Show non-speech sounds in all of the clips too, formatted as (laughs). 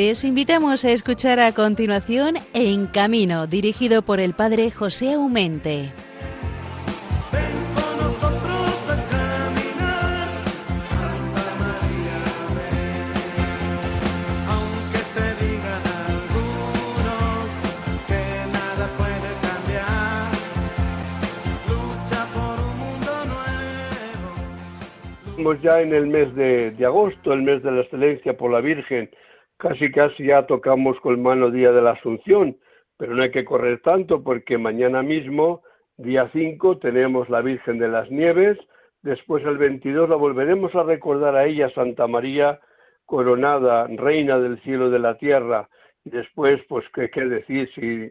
Les invitamos a escuchar a continuación En Camino, dirigido por el padre José Aumente. Ya en el mes de, agosto, el mes de la excelencia por la Virgen. Casi, casi ya tocamos con mano día de la Asunción, pero no hay que correr tanto porque mañana mismo, día 5, tenemos la Virgen de las Nieves. Después, el 22, la volveremos a recordar a ella, Santa María coronada, reina del cielo y de la tierra. Y después, pues, ¿qué, qué decir? Si,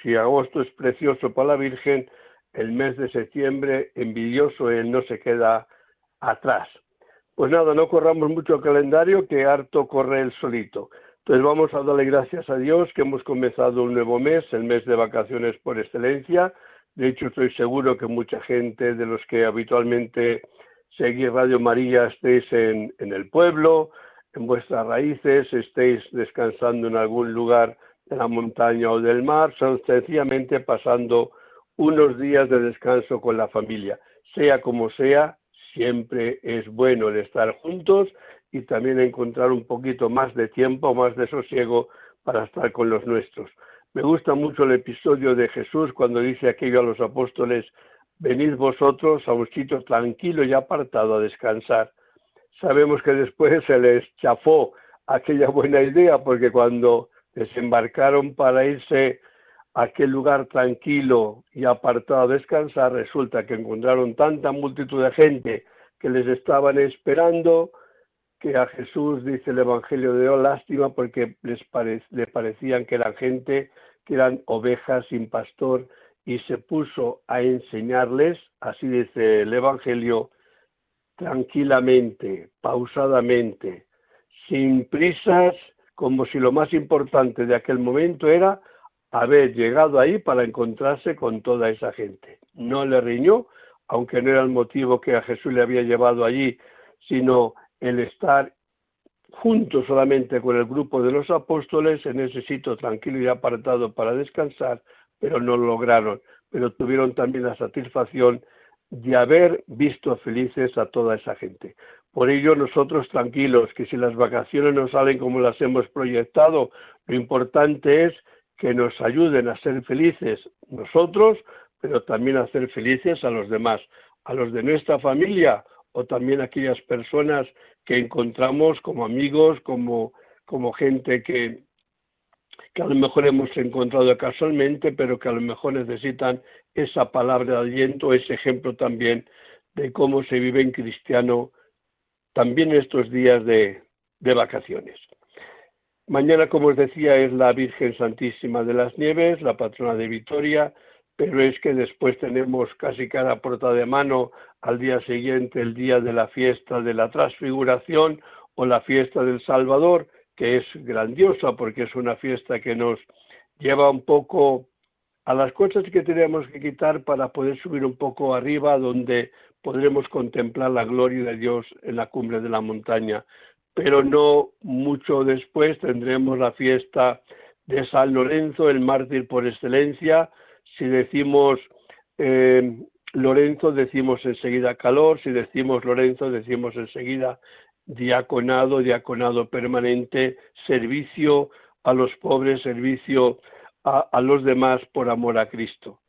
si agosto es precioso para la Virgen, el mes de septiembre, envidioso, él no se queda atrás. Pues nada, no corramos mucho el calendario, que harto corre el solito. Entonces vamos a darle gracias a Dios que hemos comenzado un nuevo mes, el mes de vacaciones por excelencia. De hecho, estoy seguro que mucha gente de los que habitualmente seguís Radio María estéis en, en el pueblo, en vuestras raíces, estéis descansando en algún lugar de la montaña o del mar, son sencillamente pasando unos días de descanso con la familia. Sea como sea, siempre es bueno el estar juntos y también encontrar un poquito más de tiempo, más de sosiego para estar con los nuestros. Me gusta mucho el episodio de Jesús cuando dice aquello a los apóstoles, venid vosotros a un sitio tranquilo y apartado a descansar. Sabemos que después se les chafó aquella buena idea porque cuando desembarcaron para irse a aquel lugar tranquilo y apartado a descansar, resulta que encontraron tanta multitud de gente que les estaban esperando, que a Jesús dice el Evangelio hoy lástima porque les le parecían que eran gente, que eran ovejas sin pastor, y se puso a enseñarles, así dice el Evangelio, tranquilamente, pausadamente, sin prisas, como si lo más importante de aquel momento era haber llegado ahí para encontrarse con toda esa gente. No le riñó, aunque no era el motivo que a Jesús le había llevado allí, sino el estar junto solamente con el grupo de los apóstoles en ese sitio tranquilo y apartado para descansar, pero no lo lograron, pero tuvieron también la satisfacción de haber visto felices a toda esa gente. Por ello nosotros tranquilos, que si las vacaciones no salen como las hemos proyectado, lo importante es que nos ayuden a ser felices nosotros, pero también a ser felices a los demás, a los de nuestra familia o también a aquellas personas que encontramos como amigos, como, como gente que, que a lo mejor hemos encontrado casualmente, pero que a lo mejor necesitan esa palabra de aliento, ese ejemplo también de cómo se vive en cristiano también estos días de, de vacaciones. Mañana, como os decía, es la Virgen Santísima de las Nieves, la patrona de Vitoria, pero es que después tenemos casi cada porta de mano al día siguiente el día de la fiesta de la transfiguración o la fiesta del Salvador, que es grandiosa porque es una fiesta que nos lleva un poco a las cosas que tenemos que quitar para poder subir un poco arriba donde podremos contemplar la gloria de Dios en la cumbre de la montaña pero no mucho después tendremos la fiesta de San Lorenzo, el mártir por excelencia. Si decimos eh, Lorenzo, decimos enseguida calor, si decimos Lorenzo, decimos enseguida diaconado, diaconado permanente, servicio a los pobres, servicio a, a los demás por amor a Cristo.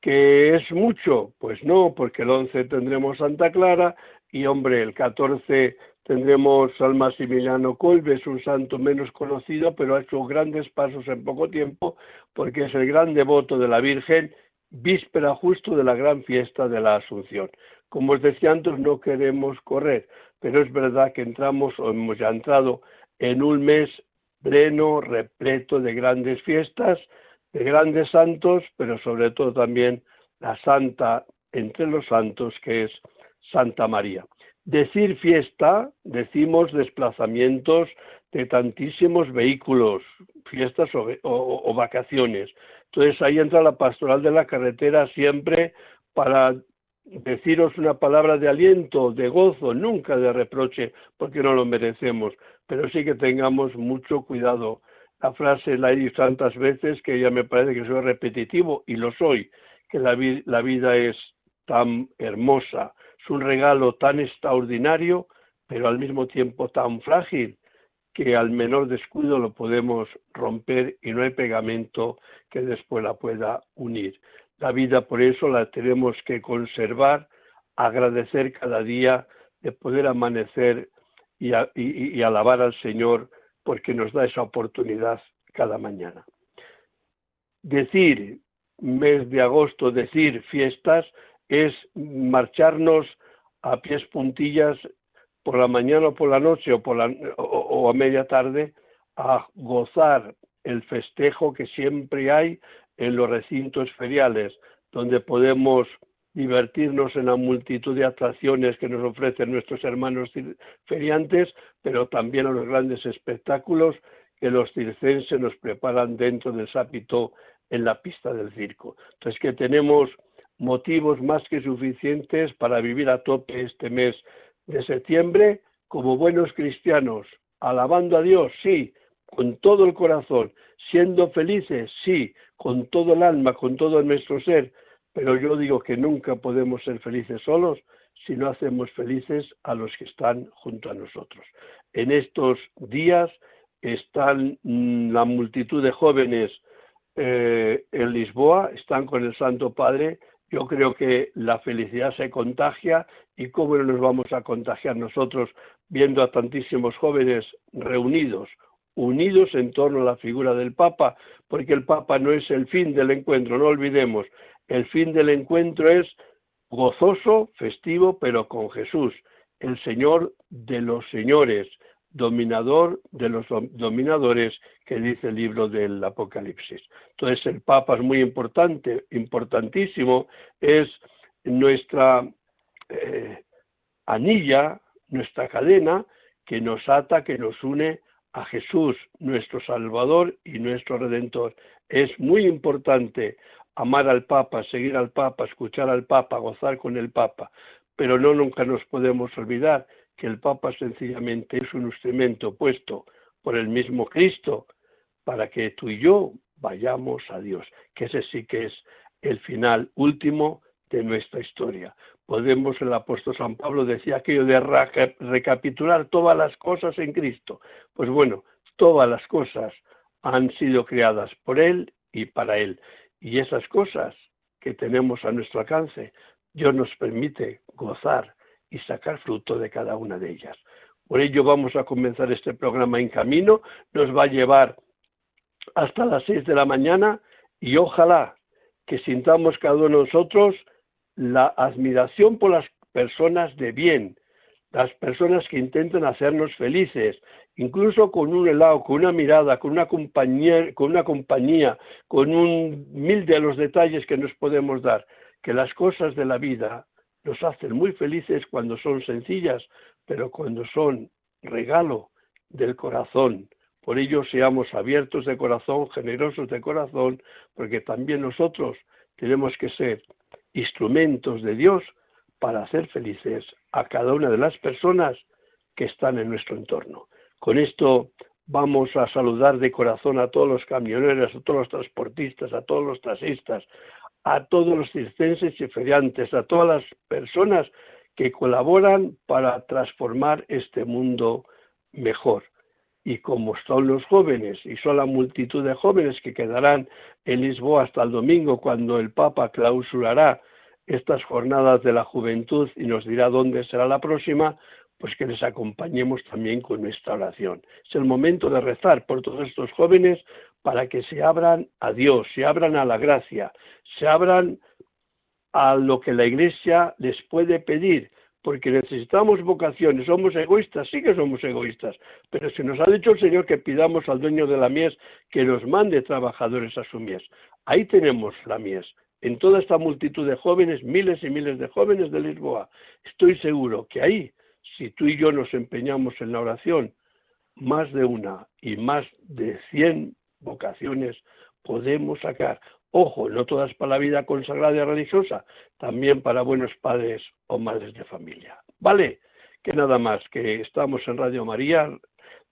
¿Que es mucho? Pues no, porque el 11 tendremos Santa Clara y hombre, el 14 Tendremos al Maximiliano Colbes, un santo menos conocido, pero ha hecho grandes pasos en poco tiempo, porque es el gran devoto de la Virgen, víspera justo de la gran fiesta de la Asunción. Como os decía antes, no queremos correr, pero es verdad que entramos o hemos ya entrado en un mes pleno, repleto de grandes fiestas, de grandes santos, pero sobre todo también la santa entre los santos, que es Santa María. Decir fiesta, decimos desplazamientos de tantísimos vehículos, fiestas o, vacaciones. Entonces ahí entra la pastoral de la carretera siempre para deciros una palabra de aliento, de gozo, nunca de reproche, porque no lo merecemos, pero sí que tengamos mucho cuidado. La frase la he dicho tantas veces que ya me parece que soy repetitivo y lo soy, que la, vida es tan hermosa, un regalo tan extraordinario, pero al mismo tiempo tan frágil que al menor descuido lo podemos romper y no hay pegamento que después la pueda unir. La vida por eso la tenemos que conservar, agradecer cada día de poder amanecer y, alabar al Señor porque nos da esa oportunidad cada mañana. Decir mes de agosto, decir fiestas, es marcharnos a pies puntillas por la mañana o por la noche o, por la, o a media tarde a gozar el festejo que siempre hay en los recintos feriales, donde podemos divertirnos en la multitud de atracciones que nos ofrecen nuestros hermanos feriantes, pero también a los grandes espectáculos que los circenses nos preparan dentro del sápito en la pista del circo. Entonces que tenemos motivos más que suficientes para vivir a tope este mes de septiembre como buenos cristianos, alabando a Dios, sí, con todo el corazón, siendo felices, sí, con todo el alma, con todo nuestro ser, pero yo digo que nunca podemos ser felices solos si no hacemos felices a los que están junto a nosotros. En estos días están mm, la multitud de jóvenes eh, en Lisboa, están con el Santo Padre. Yo creo que la felicidad se contagia y cómo no nos vamos a contagiar nosotros viendo a tantísimos jóvenes reunidos, unidos en torno a la figura del Papa, porque el Papa no es el fin del encuentro, no olvidemos, el fin del encuentro es gozoso, festivo, pero con Jesús, el Señor de los señores, dominador de los dominadores que dice el libro del Apocalipsis. Entonces el Papa es muy importante, importantísimo, es nuestra eh, anilla, nuestra cadena que nos ata, que nos une a Jesús, nuestro Salvador y nuestro Redentor. Es muy importante amar al Papa, seguir al Papa, escuchar al Papa, gozar con el Papa, pero no nunca nos podemos olvidar que el Papa sencillamente es un instrumento puesto por el mismo Cristo para que tú y yo vayamos a Dios, que ese sí que es el final último de nuestra historia. Podemos, el apóstol San Pablo decía aquello de recapitular todas las cosas en Cristo. Pues bueno, todas las cosas han sido creadas por Él y para Él. Y esas cosas que tenemos a nuestro alcance, Dios nos permite gozar y sacar fruto de cada una de ellas. Por ello vamos a comenzar este programa en camino, nos va a llevar hasta las seis de la mañana y ojalá que sintamos cada uno de nosotros la admiración por las personas de bien, las personas que intentan hacernos felices, incluso con un helado, con una mirada, con una compañía, con una compañía, con un mil de los detalles que nos podemos dar, que las cosas de la vida nos hacen muy felices cuando son sencillas, pero cuando son regalo del corazón. Por ello seamos abiertos de corazón, generosos de corazón, porque también nosotros tenemos que ser instrumentos de Dios para hacer felices a cada una de las personas que están en nuestro entorno. Con esto vamos a saludar de corazón a todos los camioneros, a todos los transportistas, a todos los taxistas, a todos los circenses y feriantes, a todas las personas que colaboran para transformar este mundo mejor. Y como son los jóvenes, y son la multitud de jóvenes que quedarán en Lisboa hasta el domingo, cuando el Papa clausurará estas jornadas de la juventud y nos dirá dónde será la próxima, pues que les acompañemos también con nuestra oración. Es el momento de rezar por todos estos jóvenes para que se abran a Dios, se abran a la gracia, se abran a lo que la Iglesia les puede pedir, porque necesitamos vocaciones, somos egoístas, sí que somos egoístas, pero si nos ha dicho el Señor que pidamos al dueño de la mies que nos mande trabajadores a su mies. Ahí tenemos la mies, en toda esta multitud de jóvenes, miles y miles de jóvenes de Lisboa. Estoy seguro que ahí si tú y yo nos empeñamos en la oración, más de una y más de cien vocaciones podemos sacar. Ojo, no todas para la vida consagrada y religiosa, también para buenos padres o madres de familia. ¿Vale? Que nada más, que estamos en Radio María,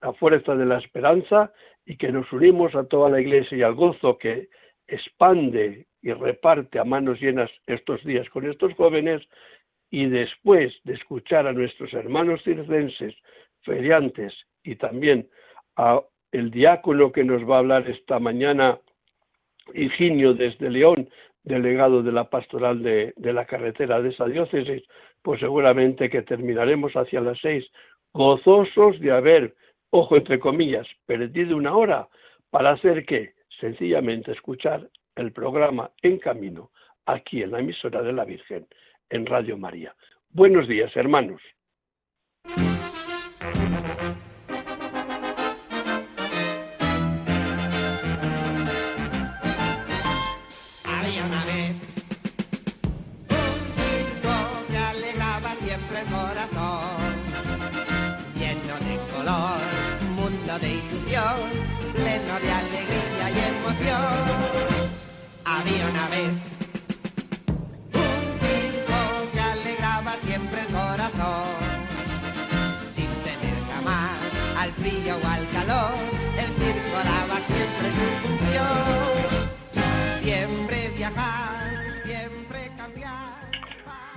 la fuerza de la esperanza y que nos unimos a toda la iglesia y al gozo que expande y reparte a manos llenas estos días con estos jóvenes y después de escuchar a nuestros hermanos circenses, feriantes y también a el diácono que nos va a hablar esta mañana, Higinio desde León, delegado de la pastoral de, de, la carretera de esa diócesis, pues seguramente que terminaremos hacia las seis, gozosos de haber, ojo entre comillas, perdido una hora para hacer que sencillamente escuchar el programa En Camino, aquí en la emisora de la Virgen, en Radio María. Buenos días, hermanos.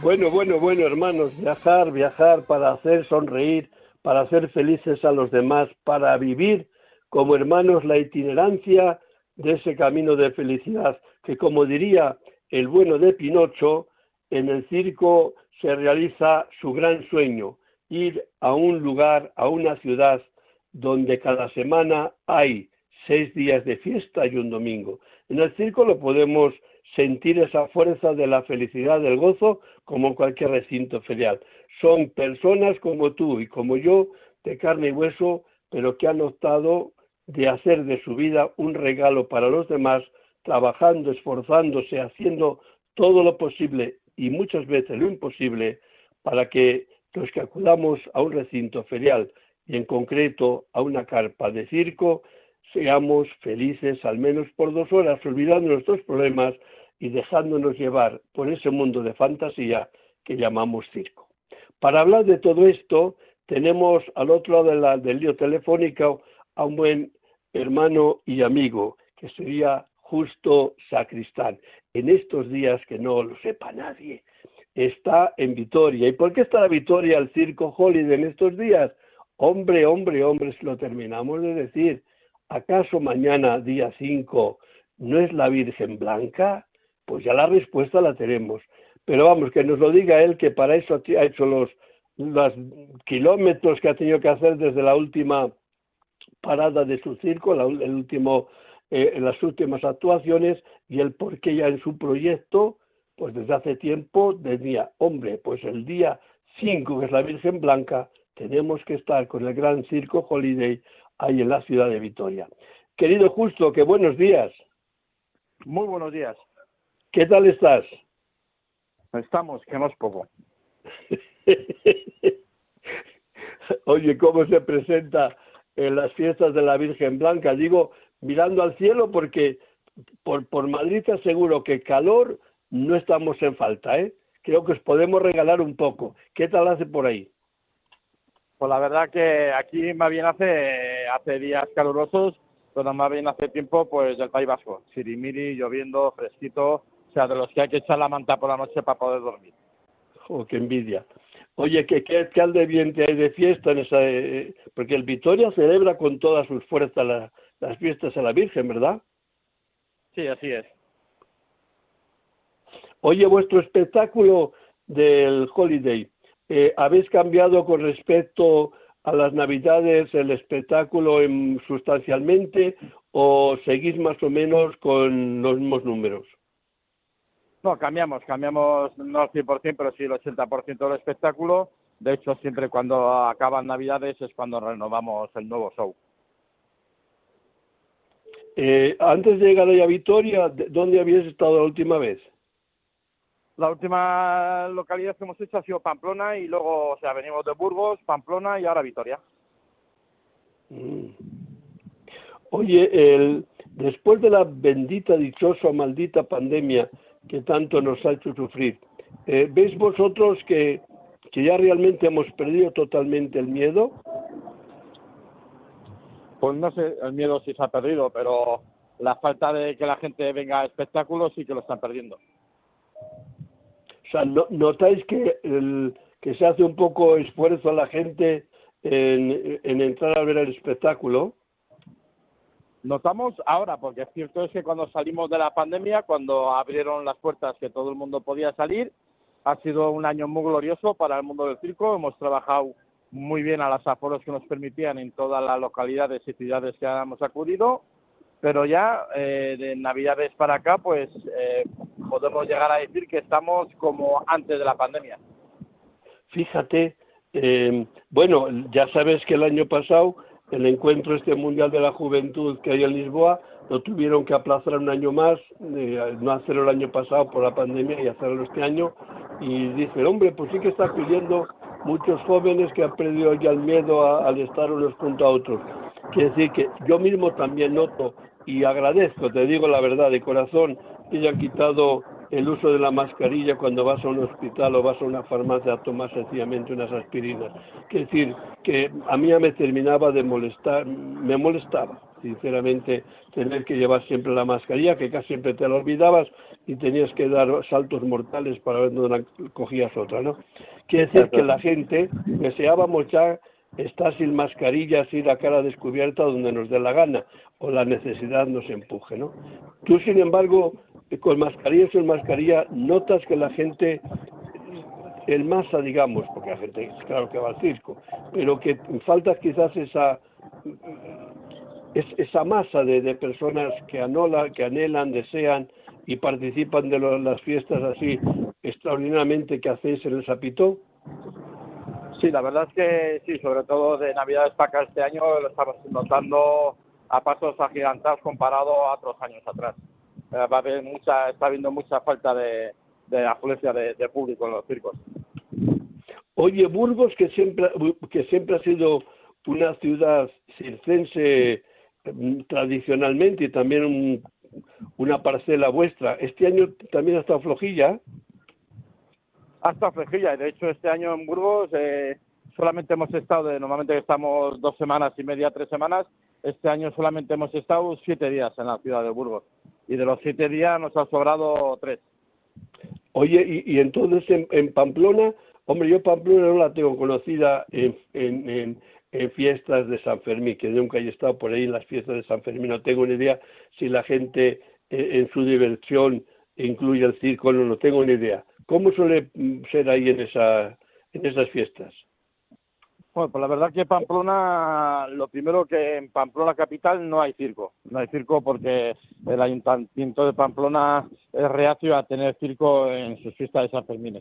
Bueno, bueno, bueno, hermanos, viajar, viajar para hacer sonreír, para hacer felices a los demás, para vivir como hermanos la itinerancia de ese camino de felicidad, que como diría el bueno de Pinocho, en el circo se realiza su gran sueño, ir a un lugar, a una ciudad donde cada semana hay seis días de fiesta y un domingo. En el circo lo podemos sentir esa fuerza de la felicidad, del gozo, como cualquier recinto ferial. Son personas como tú y como yo, de carne y hueso, pero que han optado de hacer de su vida un regalo para los demás, trabajando, esforzándose, haciendo todo lo posible y muchas veces lo imposible para que los que acudamos a un recinto ferial y en concreto a una carpa de circo, seamos felices al menos por dos horas, olvidando nuestros problemas y dejándonos llevar por ese mundo de fantasía que llamamos circo. Para hablar de todo esto, tenemos al otro lado del lío telefónico a un buen hermano y amigo, que sería Justo Sacristán. En estos días, que no lo sepa nadie, está en Vitoria. ¿Y por qué está la Vitoria el Circo Holiday en estos días? Hombre, hombre, hombre, lo terminamos de decir. ¿Acaso mañana, día 5, no es la Virgen Blanca? Pues ya la respuesta la tenemos. Pero vamos, que nos lo diga él, que para eso ha hecho los, kilómetros que ha tenido que hacer desde la última parada de su circo, el último, eh, las últimas actuaciones y el por qué ya en su proyecto, pues desde hace tiempo decía, hombre, pues el día 5, que es la Virgen Blanca, tenemos que estar con el gran circo Holiday ahí en la ciudad de Vitoria. Querido Justo, que buenos días. Muy buenos días. ¿Qué tal estás? Estamos, que no es poco. Oye, ¿cómo se presenta en las fiestas de la Virgen Blanca? Digo, mirando al cielo porque por, por Madrid te aseguro que calor no estamos en falta, ¿eh? Creo que os podemos regalar un poco. ¿Qué tal hace por ahí? Pues la verdad que aquí más bien hace, hace días calurosos, pero más bien hace tiempo pues del País Vasco. Sirimiri, lloviendo, fresquito, o sea, de los que hay que echar la manta por la noche para poder dormir. ¡Oh, qué envidia! Oye, ¿qué, qué alcalde bien hay de fiesta en esa...? Eh, porque el Vitoria celebra con todas sus fuerzas las fiestas a la Virgen, ¿verdad? Sí, así es. Oye, vuestro espectáculo del Holiday, eh, ¿habéis cambiado con respecto a las Navidades el espectáculo en, sustancialmente o seguís más o menos con los mismos números? No, cambiamos, cambiamos no al 100%, pero sí el 80% del espectáculo. De hecho, siempre cuando acaban Navidades es cuando renovamos el nuevo show. Eh, antes de llegar a Vitoria, ¿dónde habías estado la última vez? La última localidad que hemos hecho ha sido Pamplona y luego, o sea, venimos de Burgos, Pamplona y ahora Vitoria. Mm. Oye, el, después de la bendita, dichosa, maldita pandemia, que tanto nos ha hecho sufrir. Eh, ¿Veis vosotros que, que ya realmente hemos perdido totalmente el miedo? Pues no sé, el miedo sí se ha perdido, pero la falta de que la gente venga a espectáculos sí que lo están perdiendo. O sea, ¿notáis que, el, que se hace un poco esfuerzo a la gente en, en entrar a ver el espectáculo? Notamos ahora, porque es cierto es que cuando salimos de la pandemia, cuando abrieron las puertas que todo el mundo podía salir, ha sido un año muy glorioso para el mundo del circo. Hemos trabajado muy bien a las aforos que nos permitían en todas las localidades y ciudades que hemos acudido, pero ya eh, de Navidades para acá, pues eh, podemos llegar a decir que estamos como antes de la pandemia. Fíjate, eh, bueno, ya sabes que el año pasado el encuentro este mundial de la juventud que hay en Lisboa lo tuvieron que aplazar un año más, no hacerlo el año pasado por la pandemia y hacerlo este año. Y dice, hombre, pues sí que está acudiendo muchos jóvenes que han perdido ya el miedo al estar unos junto a otros. Quiere decir que yo mismo también noto y agradezco, te digo la verdad, de corazón, que hayan quitado el uso de la mascarilla cuando vas a un hospital o vas a una farmacia a tomar sencillamente unas aspirinas. Quiere decir que a mí me terminaba de molestar, me molestaba sinceramente tener que llevar siempre la mascarilla, que casi siempre te la olvidabas y tenías que dar saltos mortales para ver dónde cogías otra, ¿no? Quiere decir que la gente deseábamos ya estar sin mascarillas, ir a cara descubierta donde nos dé la gana o la necesidad nos empuje, ¿no? Tú, sin embargo, con mascarilla o sin mascarilla, notas que la gente, el masa, digamos, porque la gente, claro que va al circo, pero que falta quizás esa es, esa masa de, de personas que, anola, que anhelan, desean y participan de las fiestas así extraordinariamente que hacéis en el Sapito? Sí, la verdad es que sí, sobre todo de Navidades para acá este año lo estamos notando a pasos agigantados comparado a otros años atrás. Eh, va a haber mucha, está habiendo mucha falta de, de afluencia de, de, público en los circos. Oye, Burgos, que siempre, que siempre ha sido una ciudad circense Mm, tradicionalmente y también una parcela vuestra. ¿Este año también ha estado flojilla? Ha estado flojilla. De hecho, este año en Burgos eh, solamente hemos estado, de, normalmente estamos dos semanas y media, tres semanas. Este año solamente hemos estado siete días en la ciudad de Burgos. Y de los siete días nos ha sobrado tres. Oye, y, y entonces en, en, Pamplona, hombre, yo Pamplona no la tengo conocida en, fiestas de San Fermín, que nunca he estado por ahí en las fiestas de San Fermín, no tengo ni idea si la gente eh, en su diversión incluye el circo, no, no tengo ni idea. ¿Cómo suele mm, ser ahí en, esa, en esas fiestas? Bueno, pues la verdad que Pamplona, lo primero que en Pamplona capital no hay circo. No hay circo porque el ayuntamiento de Pamplona es reacio a tener circo en sus fiestas de San Fermín.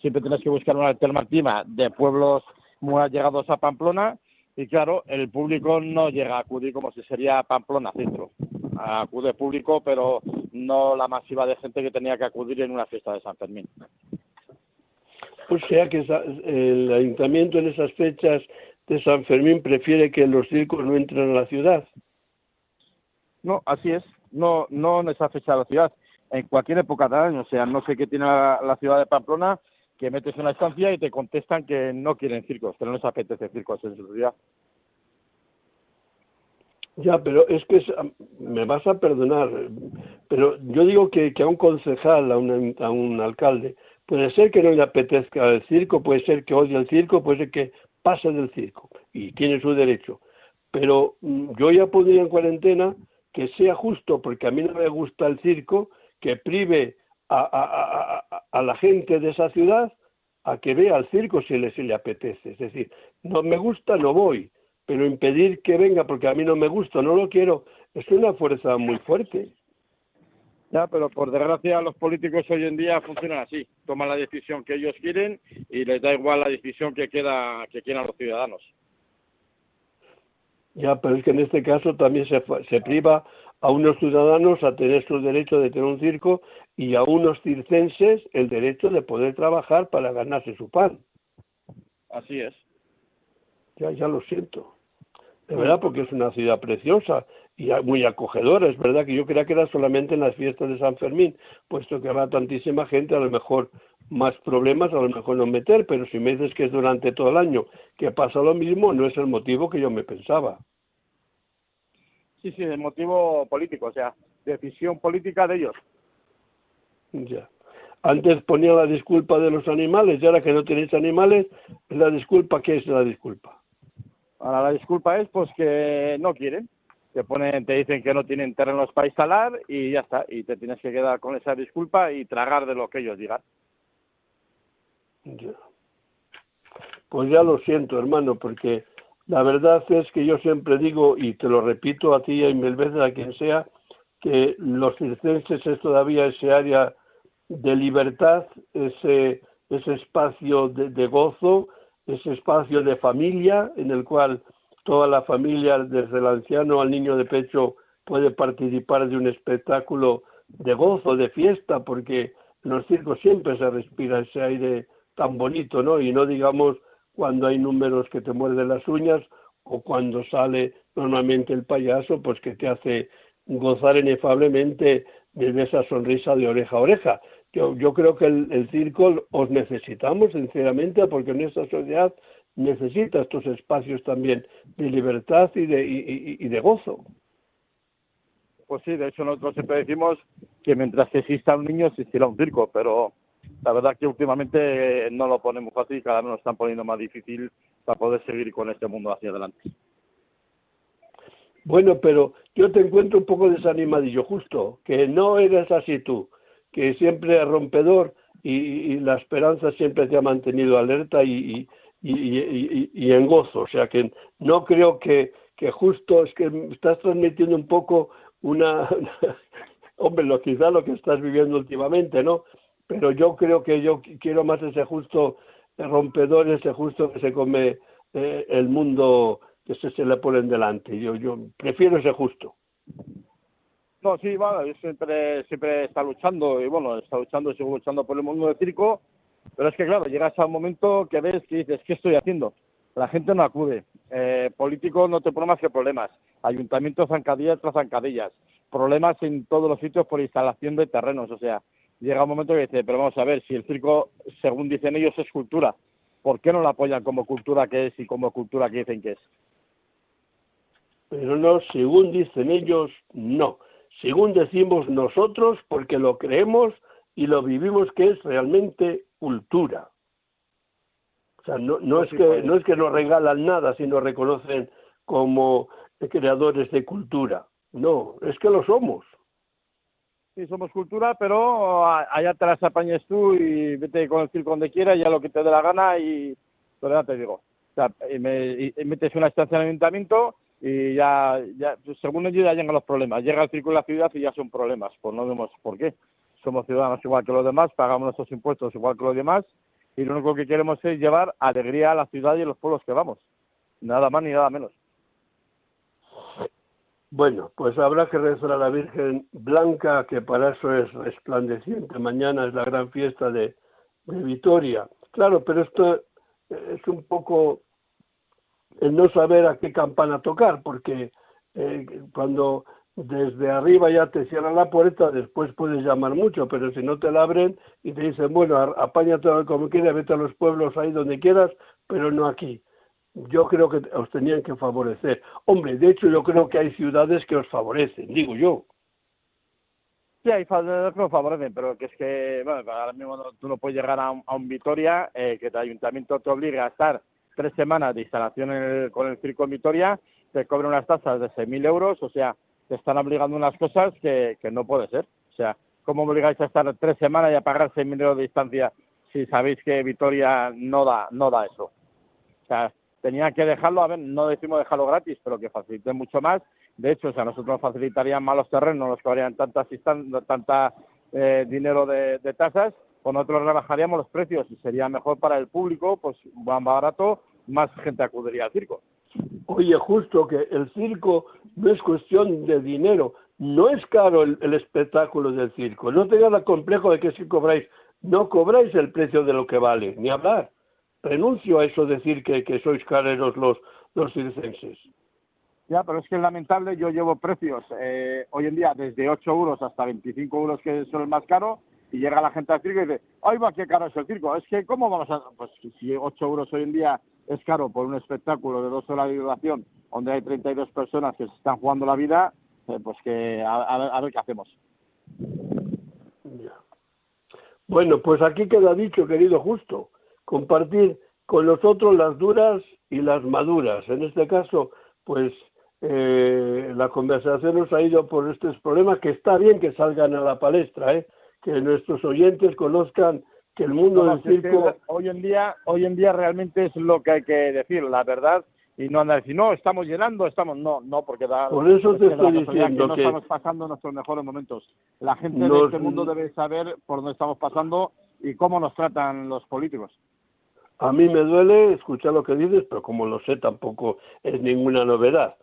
Siempre tienes que buscar una alternativa de pueblos muy allegados a Pamplona y claro, el público no llega a acudir como si sería Pamplona centro. Acude público, pero no la masiva de gente que tenía que acudir en una fiesta de San Fermín. O sea que el ayuntamiento en esas fechas de San Fermín prefiere que los circos no entren a la ciudad. No, así es. No, no en esa fecha de la ciudad. En cualquier época del año. O sea, no sé qué tiene la ciudad de Pamplona, que metes en la estancia y te contestan que no quieren circos, que no les apetece circos en su ciudad. Ya, pero es que me vas a perdonar, pero yo digo que, que a un concejal, a un, a un alcalde, puede ser que no le apetezca el circo, puede ser que odie el circo, puede ser que pase del circo y tiene su derecho. Pero mm, yo ya podría en cuarentena que sea justo, porque a mí no me gusta el circo, que prive a, a, la gente de esa ciudad a que vea el circo si le, si le apetece. Es decir, no me gusta, no voy, pero impedir que venga porque a mí no me gusta, no lo quiero, es una fuerza muy fuerte. Ya, pero por desgracia los políticos hoy en día funcionan así, toman la decisión que ellos quieren y les da igual la decisión que queda que quieran los ciudadanos. Ya, pero es que en este caso también se, se priva a unos ciudadanos a tener su derecho de tener un circo y a unos circenses el derecho de poder trabajar para ganarse su pan. Así es. Ya, ya lo siento. De verdad, porque es una ciudad preciosa y muy acogedora. Es verdad que yo creía que era solamente en las fiestas de San Fermín, puesto que va tantísima gente, a lo mejor más problemas, a lo mejor no meter, pero si me dices que es durante todo el año que pasa lo mismo, no es el motivo que yo me pensaba. Sí, sí, de motivo político, o sea, decisión política de ellos. Ya. Antes ponía la disculpa de los animales y ahora que no tenéis animales, la disculpa, ¿qué es la disculpa? Ahora la disculpa es pues que no quieren, te ponen, te dicen que no tienen terrenos para instalar y ya está, y te tienes que quedar con esa disculpa y tragar de lo que ellos digan. Pues ya lo siento, hermano, porque la verdad es que yo siempre digo, y te lo repito a ti y mil veces a quien sea, que los circenses es todavía ese área de libertad, ese, ese espacio de, gozo, ese espacio de familia en el cual toda la familia, desde el anciano al niño de pecho, puede participar de un espectáculo de gozo, de fiesta, porque en los circos siempre se respira ese aire tan bonito, ¿no? Y no digamos cuando hay números que te muerden las uñas o cuando sale normalmente el payaso, pues que te hace gozar inefablemente de esa sonrisa de oreja a oreja. Yo, yo creo que el, circo os necesitamos, sinceramente, porque nuestra sociedad necesita estos espacios también de libertad y de, y, de gozo. Pues sí, de hecho nosotros siempre decimos que mientras exista un niño existirá un circo, pero la verdad que últimamente no lo ponemos fácil y cada vez nos están poniendo más difícil para poder seguir con este mundo hacia adelante. Bueno, pero yo te encuentro un poco desanimadillo, justo, que no eres así tú que siempre es rompedor y, la esperanza siempre te ha mantenido alerta y, y, en gozo. O sea que no creo que, que justo es que estás transmitiendo un poco una, (laughs) hombre, lo quizá lo que estás viviendo últimamente, ¿no? Pero yo creo que yo quiero más ese justo rompedor, ese justo que se come eh, el mundo que se, se le pone delante. Yo, yo prefiero ese justo. No, sí, bueno, siempre, siempre está luchando y bueno, está luchando, sigo luchando por el mundo del circo, pero es que claro, llegas a un momento que ves que dices, ¿qué estoy haciendo? La gente no acude, eh, políticos no te ponen más que problemas, ayuntamientos zancadillas tras zancadillas, problemas en todos los sitios por instalación de terrenos, o sea, llega un momento que dice, pero vamos a ver, si el circo, según dicen ellos, es cultura, ¿por qué no la apoyan como cultura que es y como cultura que dicen que es? Pero no, según dicen ellos, no. Según decimos nosotros, porque lo creemos y lo vivimos que es realmente cultura. O sea, no, no, es, que, no es que nos regalan nada, sino reconocen como creadores de cultura. No, es que lo somos. Sí, somos cultura, pero allá te las apañes tú y vete con el circo donde quieras, ya lo que te dé la gana y... Pero ya te digo, o sea, y me, metes una estancia de ayuntamiento y ya, ya pues, según ellos ya llegan los problemas. Llega el círculo de la ciudad y ya son problemas, pues no vemos por qué. Somos ciudadanos igual que los demás, pagamos nuestros impuestos igual que los demás y lo único que queremos es llevar alegría a la ciudad y a los pueblos que vamos. Nada más ni nada menos. Bueno, pues habrá que rezar a la Virgen Blanca, que para eso es resplandeciente. Mañana es la gran fiesta de, de Vitoria. Claro, pero esto es un poco el no saber a qué campana tocar, porque eh, cuando desde arriba ya te cierran la puerta, después puedes llamar mucho, pero si no te la abren y te dicen, bueno, apáñate como quieras, vete a los pueblos ahí donde quieras, pero no aquí. Yo creo que os tenían que favorecer. Hombre, de hecho yo creo que hay ciudades que os favorecen, digo yo. Sí, hay ciudades que nos favorecen, pero que es que, bueno, ahora mismo tú no puedes llegar a un, Vitoria, eh, que el ayuntamiento te obliga a estar tres semanas de instalación con el circo en Vitoria, te cobran unas tasas de 6.000 euros, o sea, te están obligando unas cosas que, no puede ser. O sea, ¿cómo obligáis a estar tres semanas y a pagar 6.000 euros de distancia si sabéis que Vitoria no da, no da eso? O sea, tenía que dejarlo, a ver, no decimos dejarlo gratis, pero que facilite mucho más. De hecho, o sea, nosotros nos facilitarían más los terrenos, nos cobrarían tantas tanta eh, dinero de tasas pues nosotros rebajaríamos los precios y sería mejor para el público, pues más barato, más gente acudiría al circo. Oye, justo que el circo no es cuestión de dinero, no es caro el, espectáculo del circo, no tengas el complejo de que si cobráis, no cobráis el precio de lo que vale, ni hablar. Renuncio a eso decir que, que sois careros los, los circenses. Ya, pero es que es lamentable, yo llevo precios eh, hoy en día desde 8 euros hasta 25 euros, que son el más caro, y llega la gente al circo y dice, ¡ay, va, qué caro es el circo! Es que, ¿cómo vamos a...? Pues si 8 euros hoy en día es caro por un espectáculo de dos horas de duración donde hay 32 personas que se están jugando la vida, eh, pues que a, ver qué hacemos. Bueno, pues aquí queda dicho, querido Justo, compartir con los otros las duras y las maduras. En este caso, pues eh, la conversación nos ha ido por estos problemas que está bien que salgan a la palestra, ¿eh? que nuestros oyentes conozcan que el mundo del circo hoy en día hoy en día realmente es lo que hay que decir la verdad y no andar a decir no estamos llenando estamos no no porque da por eso te estoy diciendo que no estamos pasando nuestros mejores momentos. La gente de este mundo debe saber por dónde estamos pasando y cómo nos tratan los políticos. A mí me duele escuchar lo que dices pero como lo sé tampoco es ninguna novedad.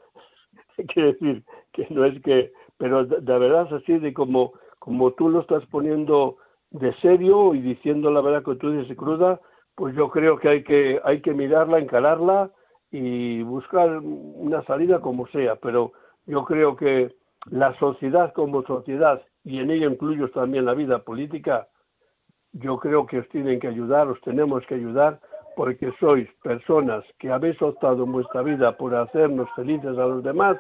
(laughs) Quiere decir que no es que pero de verdad es así de como como tú lo estás poniendo de serio y diciendo la verdad que tú dices cruda, pues yo creo que hay que, hay que mirarla, encararla y buscar una salida como sea. Pero yo creo que la sociedad como sociedad, y en ello incluyo también la vida política, yo creo que os tienen que ayudar, os tenemos que ayudar, porque sois personas que habéis optado en vuestra vida por hacernos felices a los demás,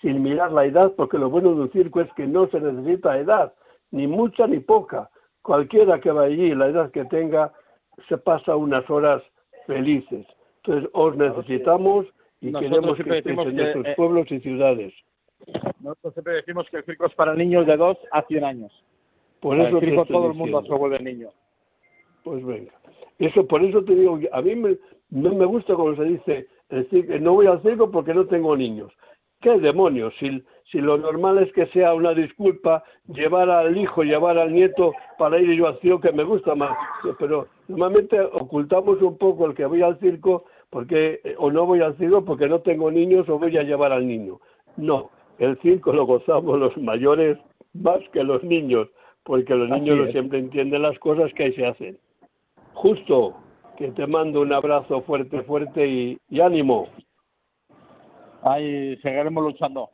sin mirar la edad, porque lo bueno de un circo es que no se necesita edad, ni mucha ni poca cualquiera que va allí, la edad que tenga, se pasa unas horas felices. Entonces, os necesitamos y queremos que estéis en nuestros eh, pueblos y ciudades. Nosotros siempre decimos que el circo es para niños de 2 a 100 años. Por eso el circo todo el mundo se vuelve niño. Pues venga. Eso, por eso te digo, a mí no me gusta cuando se dice, no voy al circo porque no tengo niños. ¿Qué demonios? Si, si lo normal es que sea una disculpa llevar al hijo, llevar al nieto para ir yo al circo, que me gusta más. Pero normalmente ocultamos un poco el que voy al circo porque o no voy al circo porque no tengo niños o voy a llevar al niño. No, el circo lo gozamos los mayores más que los niños, porque los niños no siempre entienden las cosas que ahí se hacen. Justo, que te mando un abrazo fuerte, fuerte y ánimo ahí seguiremos luchando.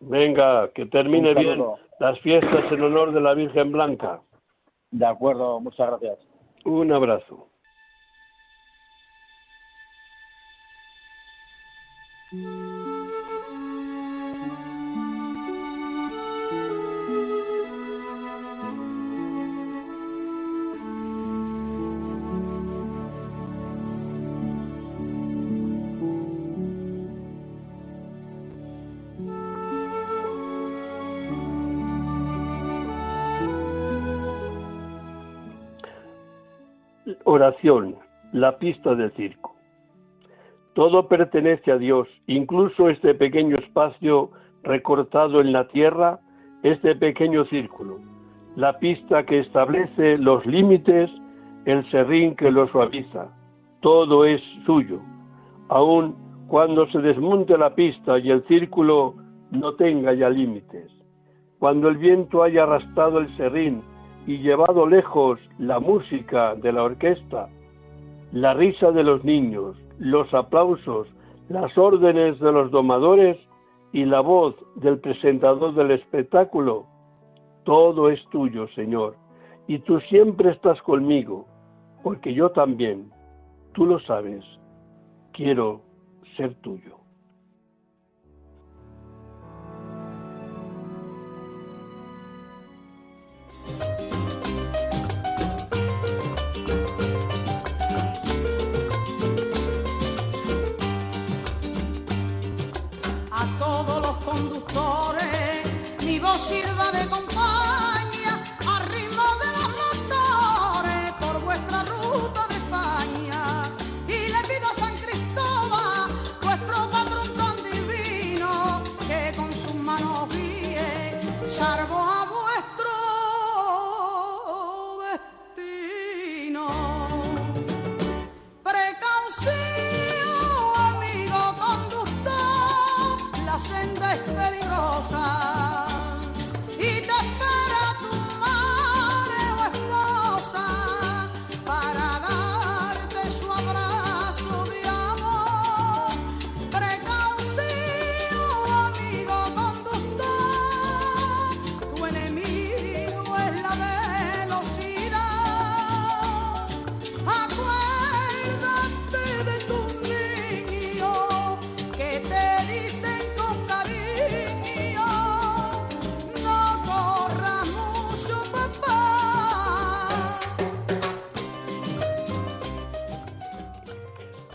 Venga, que termine bien las fiestas en honor de la Virgen Blanca. De acuerdo, muchas gracias. Un abrazo. Oración, la pista del circo. Todo pertenece a Dios, incluso este pequeño espacio recortado en la tierra, este pequeño círculo, la pista que establece los límites, el serrín que lo suaviza. Todo es suyo. Aun cuando se desmonte la pista y el círculo no tenga ya límites. Cuando el viento haya arrastrado el serrín y llevado lejos la música de la orquesta, la risa de los niños, los aplausos, las órdenes de los domadores y la voz del presentador del espectáculo, todo es tuyo, Señor, y tú siempre estás conmigo, porque yo también, tú lo sabes, quiero ser tuyo.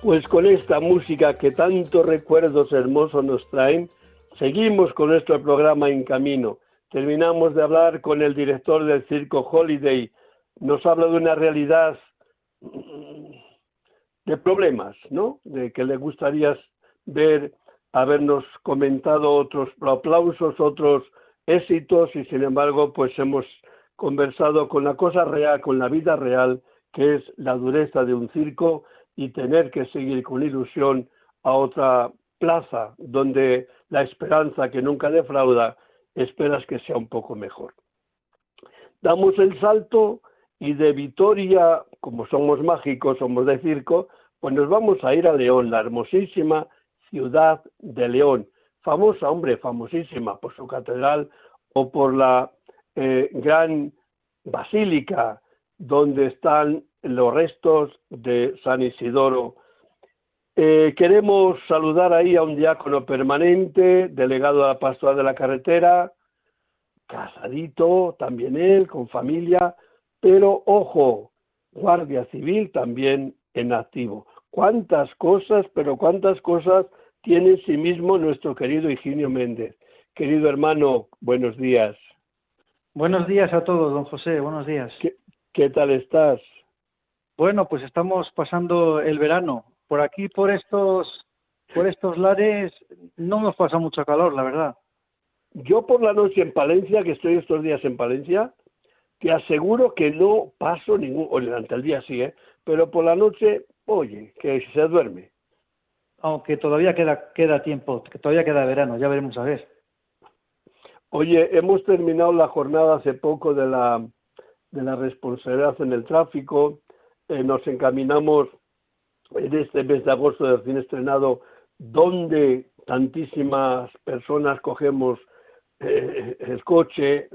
Pues con esta música que tantos recuerdos hermosos nos traen, seguimos con nuestro programa En Camino. Terminamos de hablar con el director del circo Holiday. Nos habla de una realidad de problemas, ¿no? De que le gustaría ver, habernos comentado otros aplausos, otros éxitos y sin embargo, pues hemos conversado con la cosa real, con la vida real, que es la dureza de un circo y tener que seguir con ilusión a otra plaza donde la esperanza que nunca defrauda, esperas que sea un poco mejor. Damos el salto y de Vitoria, como somos mágicos, somos de circo, pues nos vamos a ir a León, la hermosísima ciudad de León, famosa, hombre, famosísima por su catedral o por la eh, gran basílica donde están los restos de San Isidoro. Eh, queremos saludar ahí a un diácono permanente, delegado a la pastoral de la carretera, casadito también él, con familia, pero ojo, guardia civil también en activo. Cuántas cosas, pero cuántas cosas tiene en sí mismo nuestro querido Higinio Méndez. Querido hermano, buenos días. Buenos días a todos, don José, buenos días. ¿Qué, tal estás? Bueno, pues estamos pasando el verano. Por aquí, por estos, por estos lares, no nos pasa mucho calor, la verdad. Yo por la noche en Palencia, que estoy estos días en Palencia, te aseguro que no paso ningún, o durante el día sí, ¿eh? pero por la noche, oye, que se duerme. Aunque todavía queda, queda tiempo, que todavía queda verano, ya veremos a ver. Oye, hemos terminado la jornada hace poco de la, de la responsabilidad en el tráfico. Eh, nos encaminamos en este mes de agosto de recién estrenado, donde tantísimas personas cogemos eh, el coche,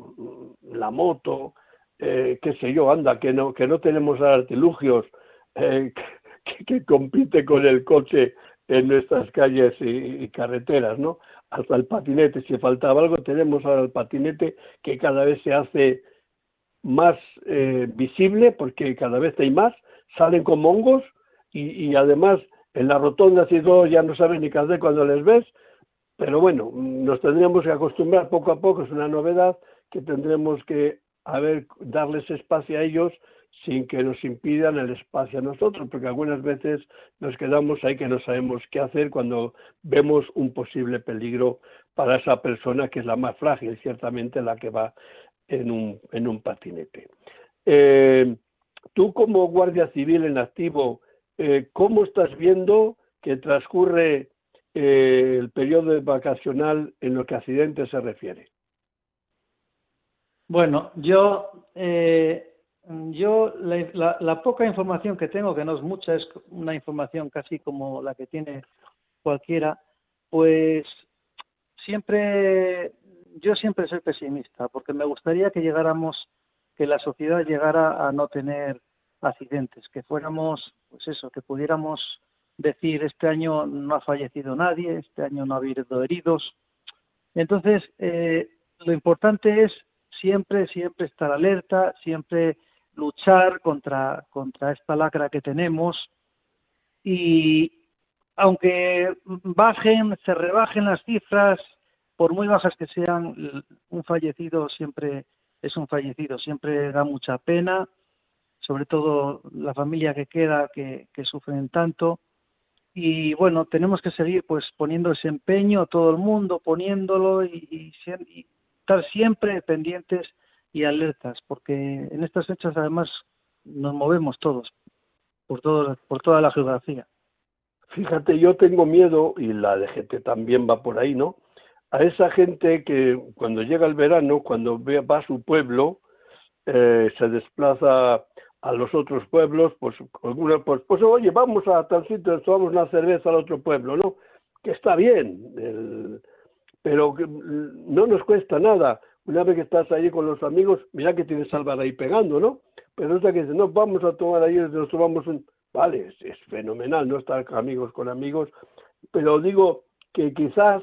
la moto, eh, qué sé yo, anda, que no, que no tenemos artilugios (laughs) que, que, compite con el coche en nuestras calles y carreteras, ¿no? hasta el patinete. Si faltaba algo, tenemos ahora el patinete que cada vez se hace más eh, visible porque cada vez hay más, salen con hongos y, además en la rotonda y todo ya no saben ni qué hacer cuando les ves, pero bueno, nos tendríamos que acostumbrar poco a poco, es una novedad que tendremos que a ver, darles espacio a ellos sin que nos impidan el espacio a nosotros, porque algunas veces nos quedamos ahí que no sabemos qué hacer cuando vemos un posible peligro para esa persona que es la más frágil, ciertamente la que va en un, en un patinete. Eh, tú como guardia civil en activo, eh, ¿cómo estás viendo que transcurre eh, el periodo vacacional en lo que accidentes se refiere? Bueno, yo yo la, poca información que tengo, que no es mucha, es una información casi como la que tiene cualquiera, pues siempre, yo siempre soy pesimista, porque me gustaría que llegáramos, que la sociedad llegara a no tener accidentes, que fuéramos, pues eso, que pudiéramos decir este año no ha fallecido nadie, este año no ha habido heridos. Entonces, eh, lo importante es siempre, siempre estar alerta, siempre luchar contra, contra esta lacra que tenemos y aunque bajen, se rebajen las cifras, por muy bajas que sean, un fallecido siempre es un fallecido, siempre da mucha pena, sobre todo la familia que queda, que, que sufren tanto. Y bueno, tenemos que seguir pues poniendo ese empeño, todo el mundo poniéndolo y, estar siempre pendientes y alertas, porque en estas fechas además nos movemos todos, por, todo, por toda la geografía. Fíjate, yo tengo miedo, y la gente también va por ahí, ¿no? A esa gente que cuando llega el verano, cuando va a su pueblo, eh, se desplaza a los otros pueblos, pues, pues, pues, oye, vamos a tal sitio, tomamos una cerveza al otro pueblo, ¿no? Que está bien, pero no nos cuesta nada una vez que estás ahí con los amigos, mira que tienes Álvaro ahí pegando, ¿no? Pero otra que dice, no, vamos a tomar ahí, nos tomamos un... Vale, es, fenomenal, ¿no? Estar amigos con amigos, pero digo que quizás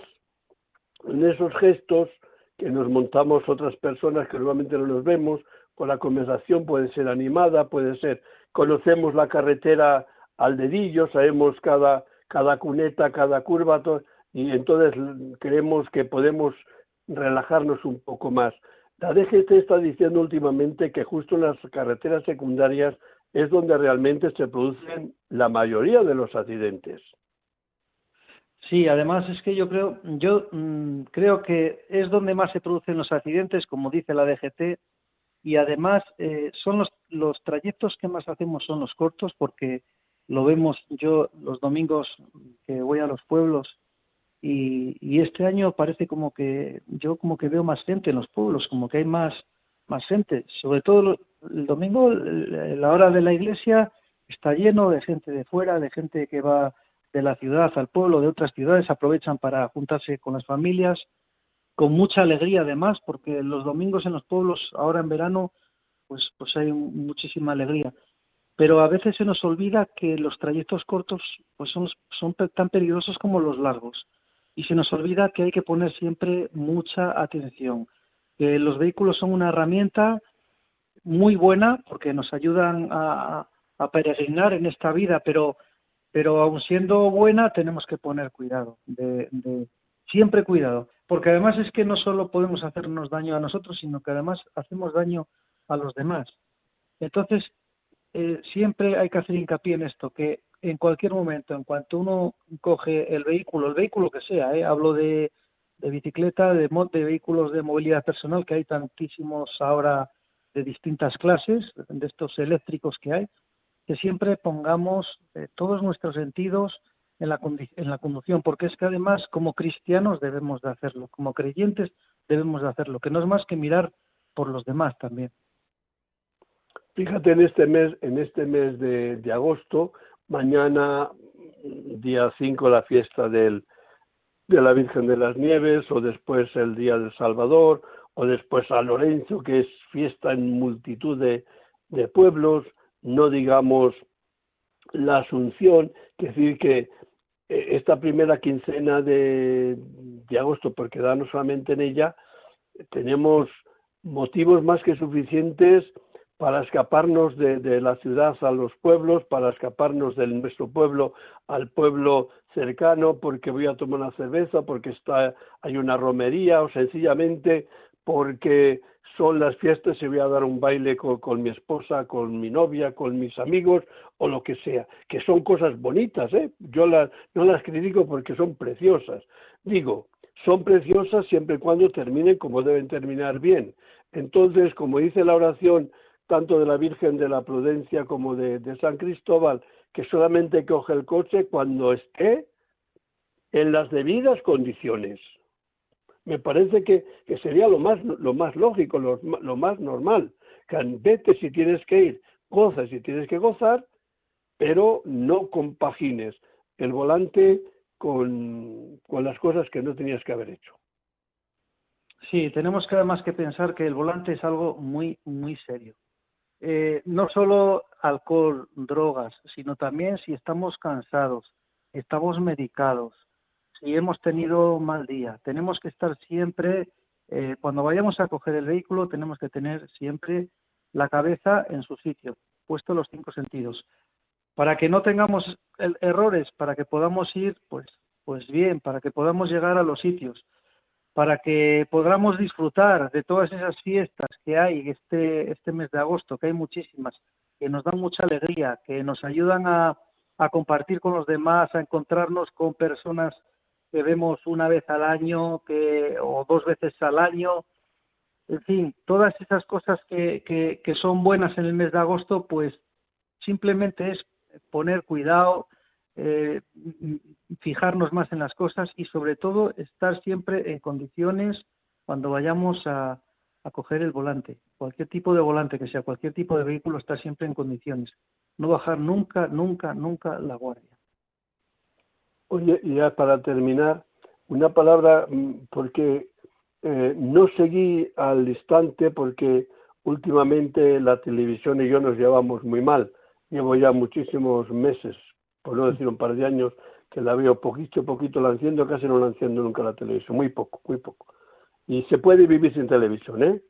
en esos gestos que nos montamos otras personas que normalmente no nos vemos, con la conversación puede ser animada, puede ser, conocemos la carretera al dedillo, sabemos cada, cada cuneta, cada curva, y entonces creemos que podemos relajarnos un poco más. La DGT está diciendo últimamente que justo en las carreteras secundarias es donde realmente se producen la mayoría de los accidentes. Sí, además es que yo creo, yo mm, creo que es donde más se producen los accidentes, como dice la DGT, y además eh, son los, los trayectos que más hacemos son los cortos, porque lo vemos yo los domingos que voy a los pueblos y, y, este año parece como que yo como que veo más gente en los pueblos, como que hay más más gente, sobre todo el domingo la hora de la iglesia está lleno de gente de fuera, de gente que va de la ciudad al pueblo, de otras ciudades, aprovechan para juntarse con las familias, con mucha alegría además, porque los domingos en los pueblos, ahora en verano, pues, pues hay muchísima alegría. Pero a veces se nos olvida que los trayectos cortos pues son, son tan peligrosos como los largos. Y se nos olvida que hay que poner siempre mucha atención, que los vehículos son una herramienta muy buena porque nos ayudan a, a peregrinar en esta vida, pero pero aun siendo buena tenemos que poner cuidado, de, siempre cuidado, porque además es que no solo podemos hacernos daño a nosotros, sino que además hacemos daño a los demás. Entonces, eh, siempre hay que hacer hincapié en esto, que en cualquier momento, en cuanto uno coge el vehículo, el vehículo que sea, ¿eh? hablo de, de bicicleta, de, de vehículos de movilidad personal, que hay tantísimos ahora de distintas clases, de estos eléctricos que hay, que siempre pongamos eh, todos nuestros sentidos en la, en la conducción, porque es que además como cristianos debemos de hacerlo, como creyentes debemos de hacerlo, que no es más que mirar por los demás también. Fíjate en este mes, en este mes de, agosto, mañana día 5 la fiesta del, de la Virgen de las Nieves, o después el Día del Salvador, o después a Lorenzo, que es fiesta en multitud de pueblos, no digamos la asunción, que decir que eh, esta primera quincena de, agosto, porque da no solamente en ella, tenemos motivos más que suficientes para escaparnos de, la ciudad a los pueblos, para escaparnos de nuestro pueblo al pueblo cercano, porque voy a tomar una cerveza, porque está, hay una romería, o sencillamente porque son las fiestas y voy a dar un baile con, mi esposa, con mi novia, con mis amigos o lo que sea, que son cosas bonitas, ¿eh? Yo las, no las critico porque son preciosas. Digo, son preciosas siempre y cuando terminen como deben terminar bien. Entonces, como dice la oración, tanto de la Virgen de la Prudencia como de, de San Cristóbal, que solamente coge el coche cuando esté en las debidas condiciones me parece que, sería lo más, lo más lógico, lo, más normal. Que vete si tienes que ir, goza si tienes que gozar, pero no compagines el volante con, las cosas que no tenías que haber hecho. Sí, tenemos que además que pensar que el volante es algo muy, muy serio. Eh, no solo alcohol, drogas, sino también si estamos cansados, estamos medicados, si hemos tenido mal día. Tenemos que estar siempre, eh, cuando vayamos a coger el vehículo, tenemos que tener siempre la cabeza en su sitio, puesto los cinco sentidos, para que no tengamos errores, para que podamos ir, pues, pues bien, para que podamos llegar a los sitios, para que podamos disfrutar de todas esas fiestas que hay este, este mes de agosto, que hay muchísimas, que nos dan mucha alegría, que nos ayudan a, a compartir con los demás, a encontrarnos con personas que vemos una vez al año que, o dos veces al año. En fin, todas esas cosas que, que, son buenas en el mes de agosto, pues simplemente es poner cuidado, eh, fijarnos más en las cosas y sobre todo estar siempre en condiciones cuando vayamos a, a coger el volante. Cualquier tipo de volante que sea, cualquier tipo de vehículo, estar siempre en condiciones. No bajar nunca, nunca, nunca la guardia. Oye, y ya para terminar, una palabra, mm, porque eh, no seguí al instante porque últimamente la televisión y yo nos llevamos muy mal. Llevo ya muchísimos meses, por no decir un par de años, que la veo poquito a poquito, la enciendo, casi no la enciendo nunca la televisión, muy poco, muy poco. Y se puede vivir sin televisión, ¿eh?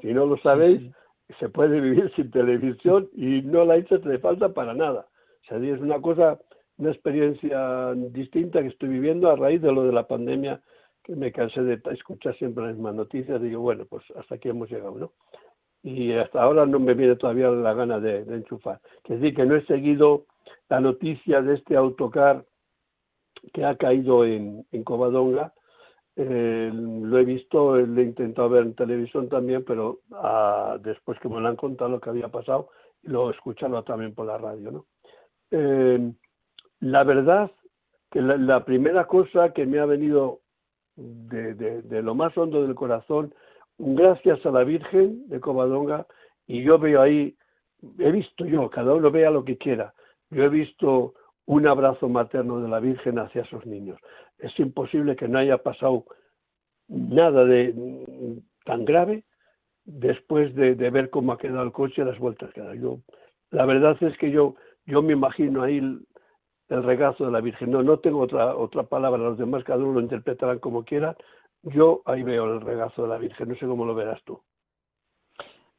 Si no lo sabéis, se puede vivir (laughs) sin televisión y no la hecho de falta para nada O sea, es una cosa, una experiencia distinta que estoy viviendo a raíz de lo de la pandemia, que me cansé de escuchar siempre las mismas noticias. Digo, bueno, pues hasta aquí hemos llegado, ¿no? Y hasta ahora no me viene todavía la gana de, enchufar. Es decir, que no he seguido la noticia de este autocar que ha caído en, en Covadonga. Eh, lo he visto, lo he intentado ver en televisión también, pero ah, después que me lo han contado lo que había pasado, lo he escuchado también por la radio, ¿no? Eh, la verdad que la, primera cosa que me ha venido de, lo más hondo del corazón, gracias a la Virgen de Covadonga, y yo veo ahí, he visto yo, cada uno vea lo que quiera, yo he visto un abrazo materno de la Virgen hacia esos niños. Es imposible que no haya pasado nada de tan grave después de, ver cómo ha quedado el coche y las vueltas que da. Yo, la verdad es que yo, yo me imagino ahí el, regazo de la Virgen. No, no tengo otra, otra palabra, los demás cada uno lo interpretarán como quieran. Yo ahí veo el regazo de la Virgen, no sé cómo lo verás tú.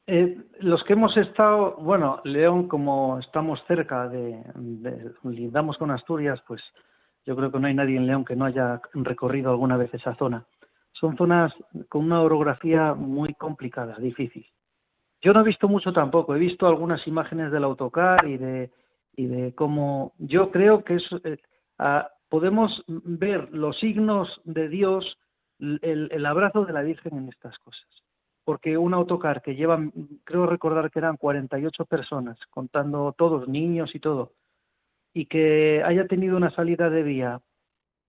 Eh, los que hemos estado, bueno, León, como estamos cerca de, de, lindamos con Asturias, pues yo creo que no hay nadie en León que no haya recorrido alguna vez esa zona son zonas con una orografía muy complicada, difícil. Yo no he visto mucho tampoco, he visto algunas imágenes del autocar y de, y de cómo yo creo que es, eh, podemos ver los signos de Dios, el, el, abrazo de la Virgen en estas cosas. Porque un autocar que lleva, creo recordar que eran 48 personas, contando todos, niños y todo, y que haya tenido una salida de vía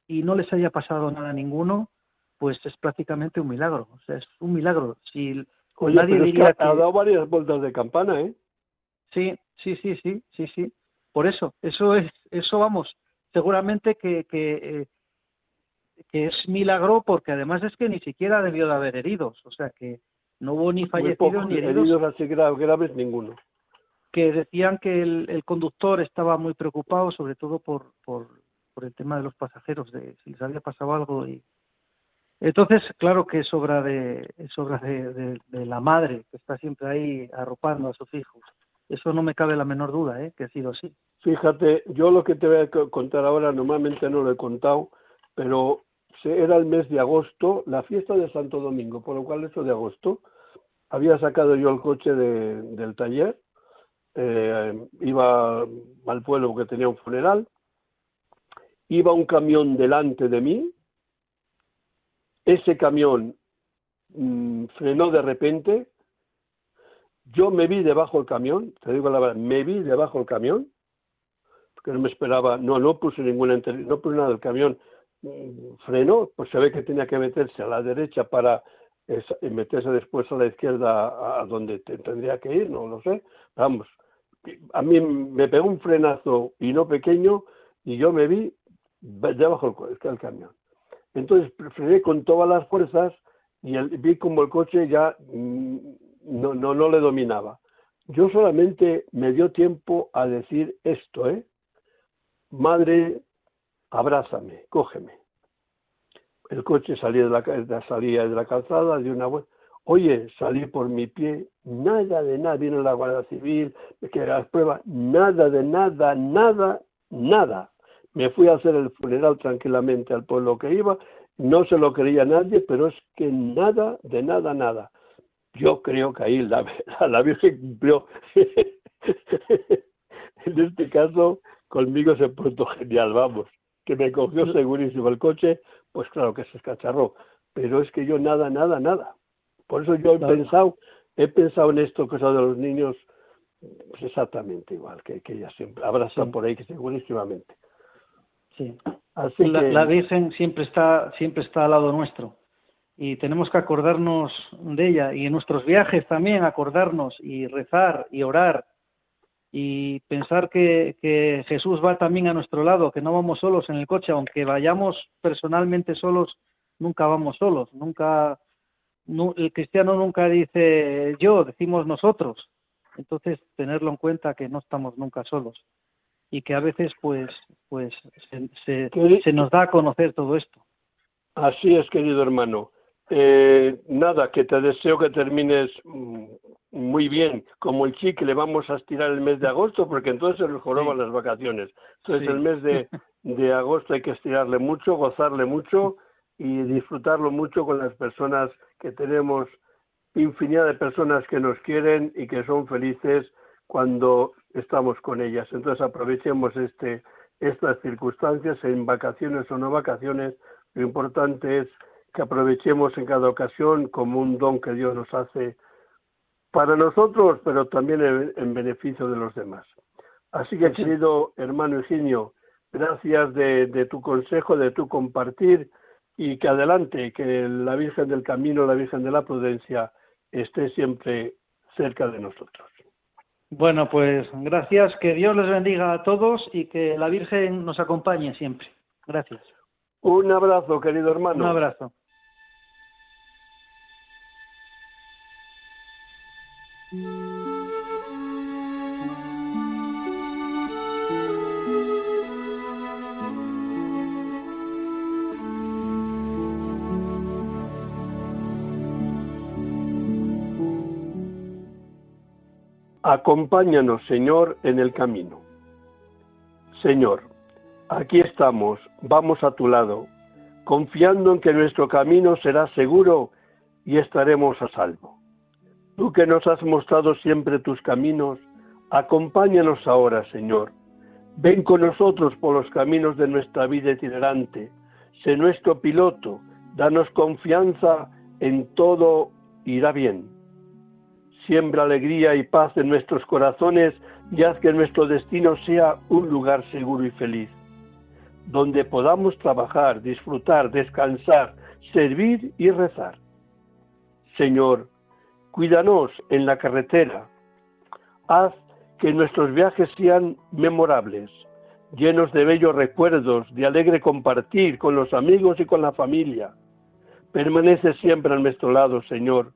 y no les haya pasado nada a ninguno, pues es prácticamente un milagro. O sea, es un milagro. Si nadie diría que, ha dado varias vueltas de campana, ¿eh? Sí, sí, sí, sí, sí, sí. Por eso, eso es, eso vamos, seguramente que, que, eh, que es milagro porque además es que ni siquiera debió de haber heridos, o sea que no hubo ni fallecidos ni heridos. Heridos así graves, ninguno. Que decían que el, el, conductor estaba muy preocupado, sobre todo por, por, por el tema de los pasajeros, de si les había pasado algo y, entonces, claro que es obra de, es obra de, la madre que está siempre ahí arropando a sus hijos. Eso no me cabe la menor duda, ¿eh? que ha sido así. Fíjate, yo lo que te voy a contar ahora, normalmente no lo he contado, pero era el mes de agosto, la fiesta de Santo Domingo, por lo cual eso de agosto, había sacado yo el coche del taller, eh, iba al pueblo que tenía un funeral, iba un camión delante de mí, ese camión mm, frenó de repente, yo me vi debajo del camión, te digo la verdad, me vi debajo del camión, porque no me esperaba, no, no puse ninguna, no puse nada del camión, mm, frenó, pues se ve que tenía que meterse a la derecha para meterse después a la izquierda a, donde tendría que ir, no lo sé, vamos, a mí me pegó un frenazo y no pequeño y yo me vi debajo del camión. Entonces frené con todas las fuerzas y vi como el coche ya mm, no, no, no le dominaba. Yo solamente me dio tiempo a decir esto, ¿eh? Madre, abrázame, cógeme. El coche salía de la, salía de la calzada, de una vuelta. Oye, salí por mi pie, nada de nada, vino la Guardia Civil, que las pruebas, nada de nada, nada, nada. Me fui a hacer el funeral tranquilamente al pueblo que iba, no se lo creía nadie, pero es que nada, de nada, nada. Yo creo que ahí la, (laughs) la Virgen cumplió. (laughs) en este caso, conmigo se puso genial, vamos, que me cogió segurísimo el coche, pues claro que se escacharró, pero es que yo nada, nada, nada. Por eso yo he pensado, he pensado en esto, cosa de los niños, pues exactamente igual, que, que ella siempre abrazan por ahí, que segurísimamente. Sí. Así la, la, Virgen siempre está, siempre está al lado nuestro y tenemos que acordarnos de ella y en nuestros viajes también acordarnos y rezar y orar y pensar que, que, Jesús va también a nuestro lado, que no vamos solos en el coche, aunque vayamos personalmente solos, nunca vamos solos, nunca el cristiano nunca dice yo, decimos nosotros. Entonces, tenerlo en cuenta que no estamos nunca solos y que a veces pues pues se, se, nos da a conocer todo esto. Así es, querido hermano. Eh, nada, que te deseo que termines mm, muy bien, como el chicle, vamos a estirar el mes de agosto, porque entonces se nos joroban las vacaciones. Entonces el mes de, (laughs) de agosto hay que estirarle mucho, gozarle mucho y disfrutarlo mucho con las personas que tenemos, infinidad de personas que nos quieren y que son felices cuando estamos con ellas. Entonces aprovechemos este, estas circunstancias en vacaciones o no vacaciones. Lo importante es que aprovechemos en cada ocasión como un don que Dios nos hace para nosotros, pero también en, beneficio de los demás. Así que, querido hermano Eugenio, gracias de, tu consejo, de tu compartir y que adelante, que la Virgen del Camino, la Virgen de la Prudencia, esté siempre cerca de nosotros. Bueno, pues gracias, que Dios les bendiga a todos y que la Virgen nos acompañe siempre. Gracias. Un abrazo, querido hermano. Un abrazo. Acompáñanos, Señor, en el camino. Señor, aquí estamos, vamos a tu lado, confiando en que nuestro camino será seguro y estaremos a salvo. Tú que nos has mostrado siempre tus caminos, acompáñanos ahora, Señor. Ven con nosotros por los caminos de nuestra vida itinerante. Sé nuestro piloto, danos confianza en todo irá bien siembra alegría y paz en nuestros corazones y haz que nuestro destino sea un lugar seguro y feliz, donde podamos trabajar, disfrutar, descansar, servir y rezar. Señor, cuídanos en la carretera, haz que nuestros viajes sean memorables, llenos de bellos recuerdos, de alegre compartir con los amigos y con la familia. Permanece siempre a nuestro lado, Señor,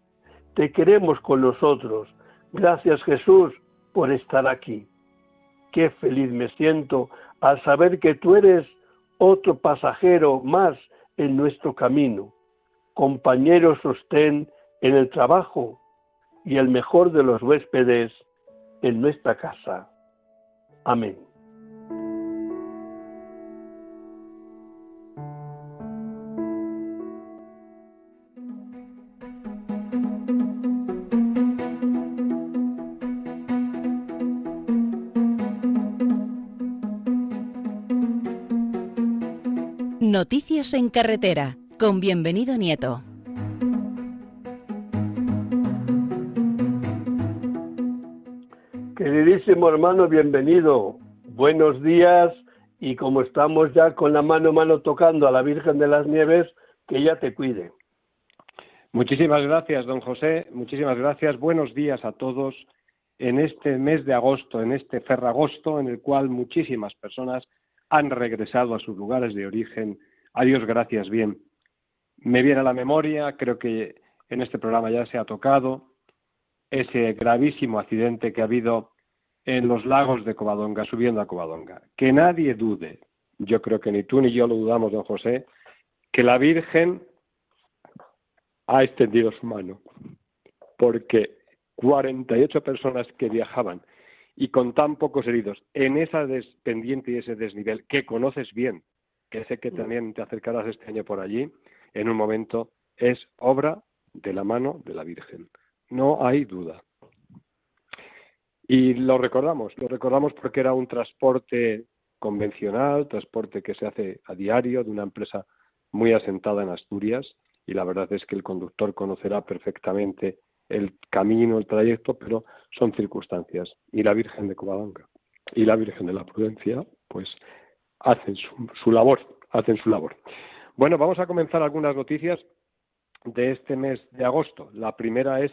te queremos con nosotros. Gracias Jesús por estar aquí. Qué feliz me siento al saber que tú eres otro pasajero más en nuestro camino, compañero sostén en el trabajo y el mejor de los huéspedes en nuestra casa. Amén. Noticias en carretera con bienvenido Nieto. Queridísimo hermano, bienvenido. Buenos días y como estamos ya con la mano a mano tocando a la Virgen de las Nieves, que ella te cuide. Muchísimas gracias, don José. Muchísimas gracias. Buenos días a todos en este mes de agosto, en este ferragosto, en el cual muchísimas personas han regresado a sus lugares de origen Adiós, gracias, bien. Me viene a la memoria, creo que en este programa ya se ha tocado, ese gravísimo accidente que ha habido en los lagos de Covadonga, subiendo a Covadonga. Que nadie dude, yo creo que ni tú ni yo lo dudamos, don José, que la Virgen ha extendido su mano, porque 48 personas que viajaban y con tan pocos heridos en esa pendiente y ese desnivel que conoces bien, que sé que mm. también te acercarás este año por allí, en un momento, es obra de la mano de la Virgen. No hay duda. Y lo recordamos, lo recordamos porque era un transporte convencional, transporte que se hace a diario de una empresa muy asentada en Asturias y la verdad es que el conductor conocerá perfectamente el camino, el trayecto, pero son circunstancias. Y la Virgen de Covadonga y la Virgen de la Prudencia, pues hacen su, labor, hacen su labor. Bueno, vamos a comenzar algunas noticias de este mes de agosto. La primera es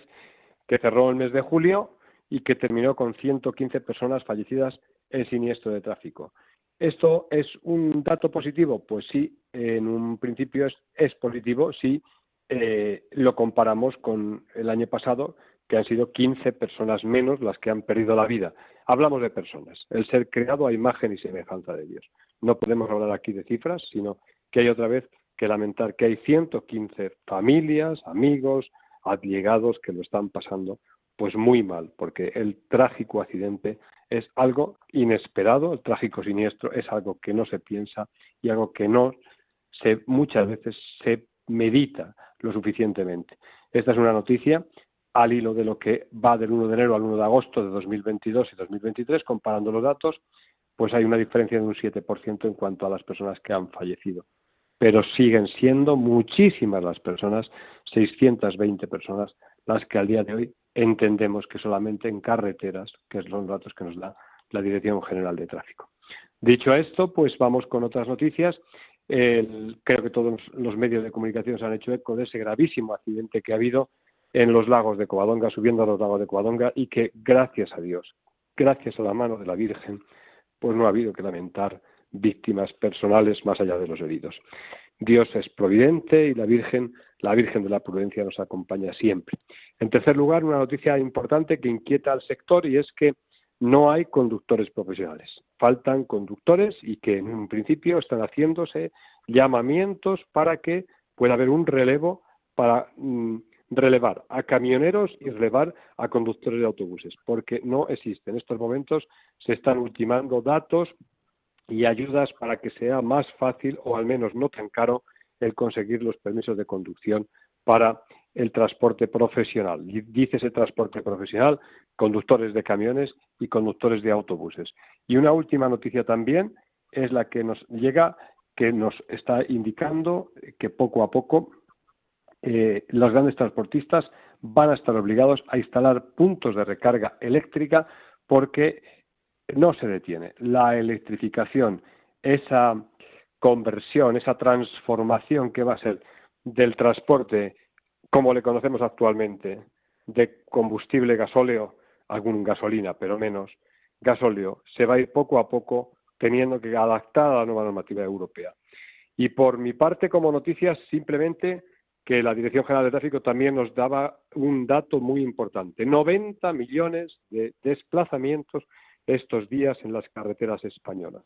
que cerró el mes de julio y que terminó con 115 personas fallecidas en siniestro de tráfico. ¿Esto es un dato positivo? Pues sí, en un principio es, positivo si eh, lo comparamos con el año pasado, que han sido 15 personas menos las que han perdido la vida. Hablamos de personas, el ser creado a imagen y semejanza de Dios. No podemos hablar aquí de cifras, sino que hay otra vez que lamentar que hay 115 familias, amigos, allegados que lo están pasando pues muy mal, porque el trágico accidente es algo inesperado, el trágico siniestro es algo que no se piensa y algo que no se muchas veces se medita lo suficientemente. Esta es una noticia al hilo de lo que va del 1 de enero al 1 de agosto de 2022 y 2023, comparando los datos, pues hay una diferencia de un 7% en cuanto a las personas que han fallecido. Pero siguen siendo muchísimas las personas, 620 personas, las que al día de hoy entendemos que solamente en carreteras, que son los datos que nos da la Dirección General de Tráfico. Dicho esto, pues vamos con otras noticias. creo que todos los medios de comunicación se han hecho eco de ese gravísimo accidente que ha habido en los lagos de Covadonga, subiendo a los lagos de Covadonga, y que gracias a Dios, gracias a la mano de la Virgen, pues no ha habido que lamentar víctimas personales más allá de los heridos. Dios es providente y la Virgen, la Virgen de la Prudencia nos acompaña siempre. En tercer lugar, una noticia importante que inquieta al sector y es que no hay conductores profesionales. Faltan conductores y que en un principio están haciéndose llamamientos para que pueda haber un relevo para mm, relevar a camioneros y relevar a conductores de autobuses, porque no existe. En estos momentos se están ultimando datos y ayudas para que sea más fácil o al menos no tan caro el conseguir los permisos de conducción para el transporte profesional. Dice ese transporte profesional, conductores de camiones y conductores de autobuses. Y una última noticia también es la que nos llega, que nos está indicando que poco a poco eh, los grandes transportistas van a estar obligados a instalar puntos de recarga eléctrica porque no se detiene. La electrificación, esa conversión, esa transformación que va a ser del transporte como le conocemos actualmente, de combustible gasóleo, algún gasolina, pero menos, gasóleo, se va a ir poco a poco teniendo que adaptar a la nueva normativa europea. Y por mi parte, como noticias, simplemente que la Dirección General de Tráfico también nos daba un dato muy importante. 90 millones de desplazamientos estos días en las carreteras españolas.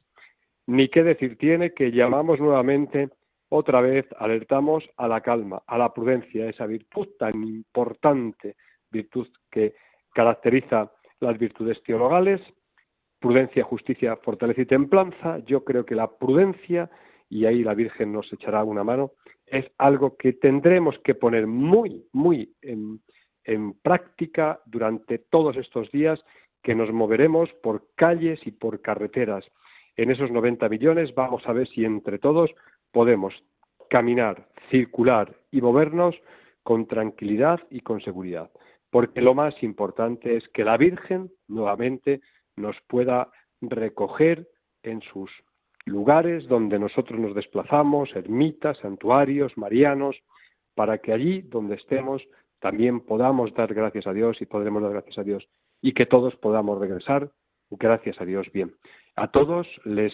Ni qué decir tiene que llamamos nuevamente, otra vez, alertamos a la calma, a la prudencia, esa virtud tan importante, virtud que caracteriza las virtudes teologales, prudencia, justicia, fortaleza y templanza. Yo creo que la prudencia, y ahí la Virgen nos echará una mano, es algo que tendremos que poner muy, muy en, práctica durante todos estos días que nos moveremos por calles y por carreteras. En esos 90 millones vamos a ver si entre todos podemos caminar, circular y movernos con tranquilidad y con seguridad. Porque lo más importante es que la Virgen nuevamente nos pueda recoger en sus lugares donde nosotros nos desplazamos, ermitas, santuarios, marianos, para que allí donde estemos también podamos dar gracias a Dios y podremos dar gracias a Dios y que todos podamos regresar gracias a Dios bien. A todos les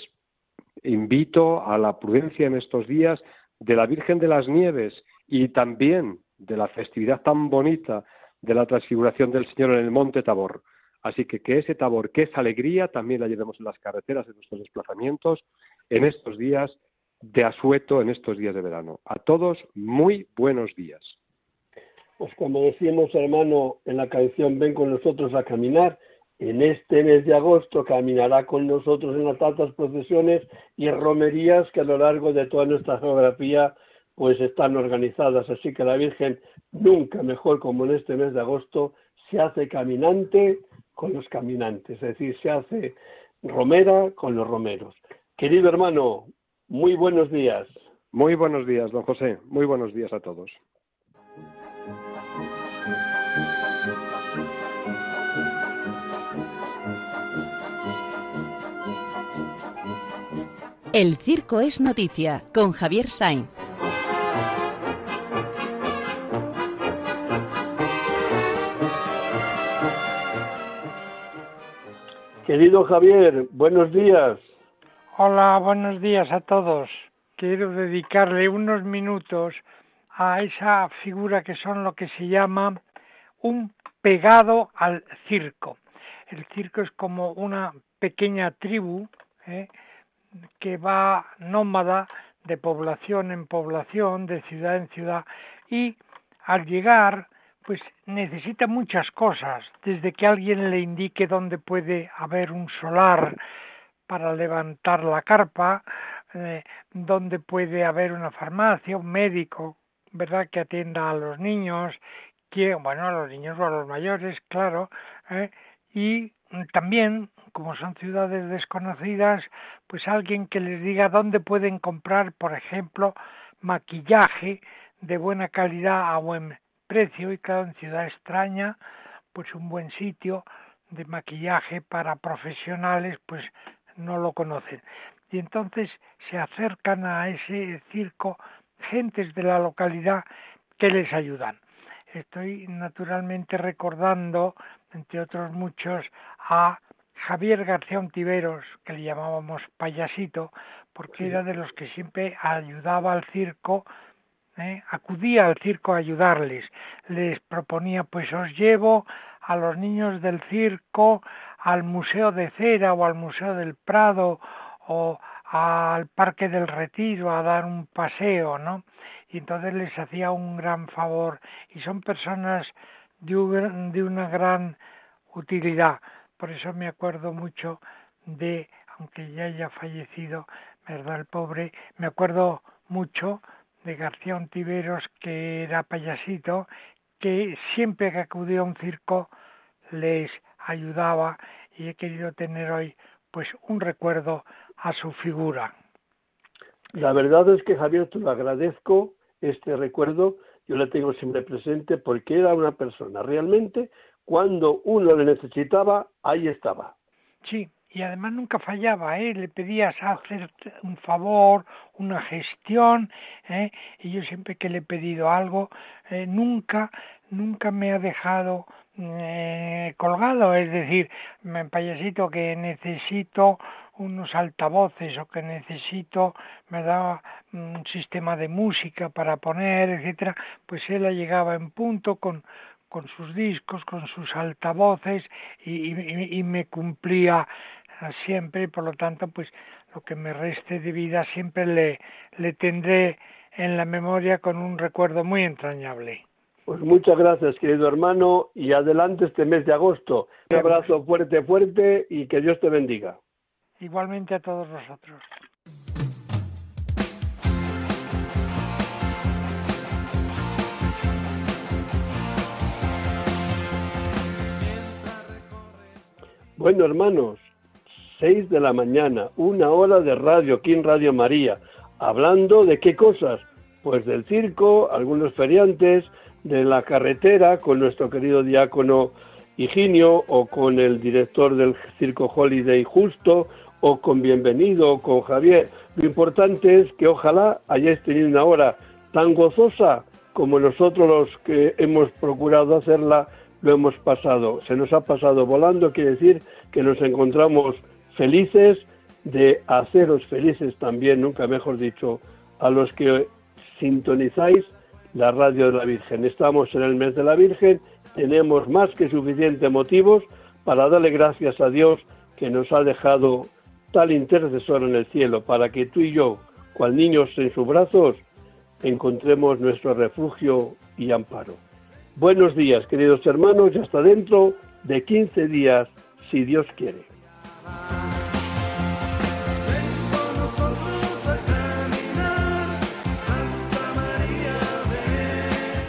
invito a la prudencia en estos días de la Virgen de las Nieves y también de la festividad tan bonita de la transfiguración del Señor en el Monte Tabor. Así que que ese tabor, que esa alegría, también la llevemos en las carreteras, en nuestros desplazamientos, en estos días de asueto, en estos días de verano. A todos, muy buenos días. Pues como decimos, hermano, en la canción Ven con nosotros a caminar, en este mes de agosto caminará con nosotros en las tantas procesiones y romerías que a lo largo de toda nuestra geografía pues están organizadas. Así que la Virgen nunca mejor como en este mes de agosto se hace caminante con los caminantes, es decir, se hace romera con los romeros. Querido hermano, muy buenos días. Muy buenos días, don José. Muy buenos días a todos. El circo es noticia con Javier Sainz. Querido Javier, buenos días. Hola, buenos días a todos. Quiero dedicarle unos minutos a esa figura que son lo que se llama un pegado al circo. El circo es como una pequeña tribu ¿eh? que va nómada de población en población, de ciudad en ciudad, y al llegar pues necesita muchas cosas, desde que alguien le indique dónde puede haber un solar para levantar la carpa, eh, dónde puede haber una farmacia, un médico, ¿verdad?, que atienda a los niños, que, bueno, a los niños o a los mayores, claro, ¿eh? y también, como son ciudades desconocidas, pues alguien que les diga dónde pueden comprar, por ejemplo, maquillaje de buena calidad a buen precio y cada en ciudad extraña, pues un buen sitio de maquillaje para profesionales, pues no lo conocen. Y entonces se acercan a ese circo gentes de la localidad que les ayudan. Estoy naturalmente recordando, entre otros muchos, a Javier García Ontiveros, que le llamábamos payasito, porque era de los que siempre ayudaba al circo, ¿eh? acudía al circo a ayudarles. Les proponía, pues os llevo a los niños del circo al Museo de Cera o al Museo del Prado o al Parque del Retiro a dar un paseo, ¿no? Y entonces les hacía un gran favor y son personas de, una gran utilidad. Por eso me acuerdo mucho de, aunque ya haya fallecido, ¿verdad? El pobre, me acuerdo mucho de García Ontiveros, que era payasito, que siempre que acudía a un circo les ayudaba y he querido tener hoy pues un recuerdo a su figura. La verdad es que Javier, te lo agradezco este recuerdo, yo le tengo siempre presente porque era una persona realmente cuando uno le necesitaba, ahí estaba. Sí, y además nunca fallaba, ¿eh? le pedías hacer un favor, una gestión, ¿eh? y yo siempre que le he pedido algo, eh, nunca, nunca me ha dejado eh, colgado, es decir, me payasito que necesito unos altavoces o que necesito, me da un sistema de música para poner, etcétera, pues él llegaba en punto con, con sus discos, con sus altavoces y, y, me cumplía siempre, y por lo tanto, pues lo que me reste de vida siempre le, le tendré en la memoria con un recuerdo muy entrañable. Pues muchas gracias, querido hermano, y adelante este mes de agosto. Un abrazo fuerte, fuerte y que Dios te bendiga. Igualmente a todos nosotros. Bueno, hermanos, seis de la mañana, una hora de radio aquí en Radio María, hablando de qué cosas, pues del circo, algunos feriantes, de la carretera con nuestro querido diácono Higinio o con el director del circo Holiday Justo o con Bienvenido o con Javier. Lo importante es que ojalá hayáis tenido una hora tan gozosa como nosotros los que hemos procurado hacerla lo hemos pasado. Se nos ha pasado volando, quiere decir que nos encontramos felices de haceros felices también, nunca mejor dicho, a los que sintonizáis la radio de la Virgen. Estamos en el mes de la Virgen, tenemos más que suficientes motivos para darle gracias a Dios que nos ha dejado tal intercesor en el cielo, para que tú y yo, cual niños en sus brazos, encontremos nuestro refugio y amparo. Buenos días, queridos hermanos, y hasta dentro de 15 días, si Dios quiere.